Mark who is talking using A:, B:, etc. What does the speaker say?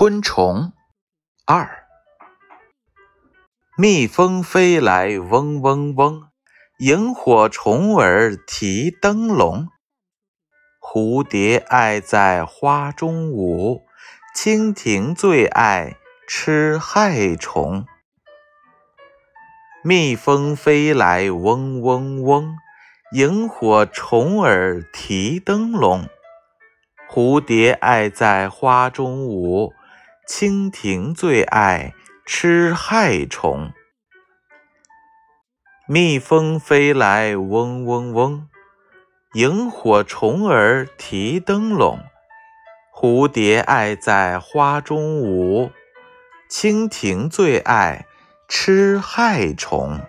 A: 昆虫二，蜜蜂飞来嗡嗡嗡，萤火虫儿提灯笼，蝴蝶爱在花中舞，蜻蜓最爱吃害虫。蜜蜂飞来嗡嗡嗡，萤火虫儿提灯笼，蝴蝶爱在花中舞。蜻蜓最爱吃害虫，蜜蜂飞来嗡嗡嗡，萤火虫儿提灯笼，蝴蝶爱在花中舞，蜻蜓最爱吃害虫。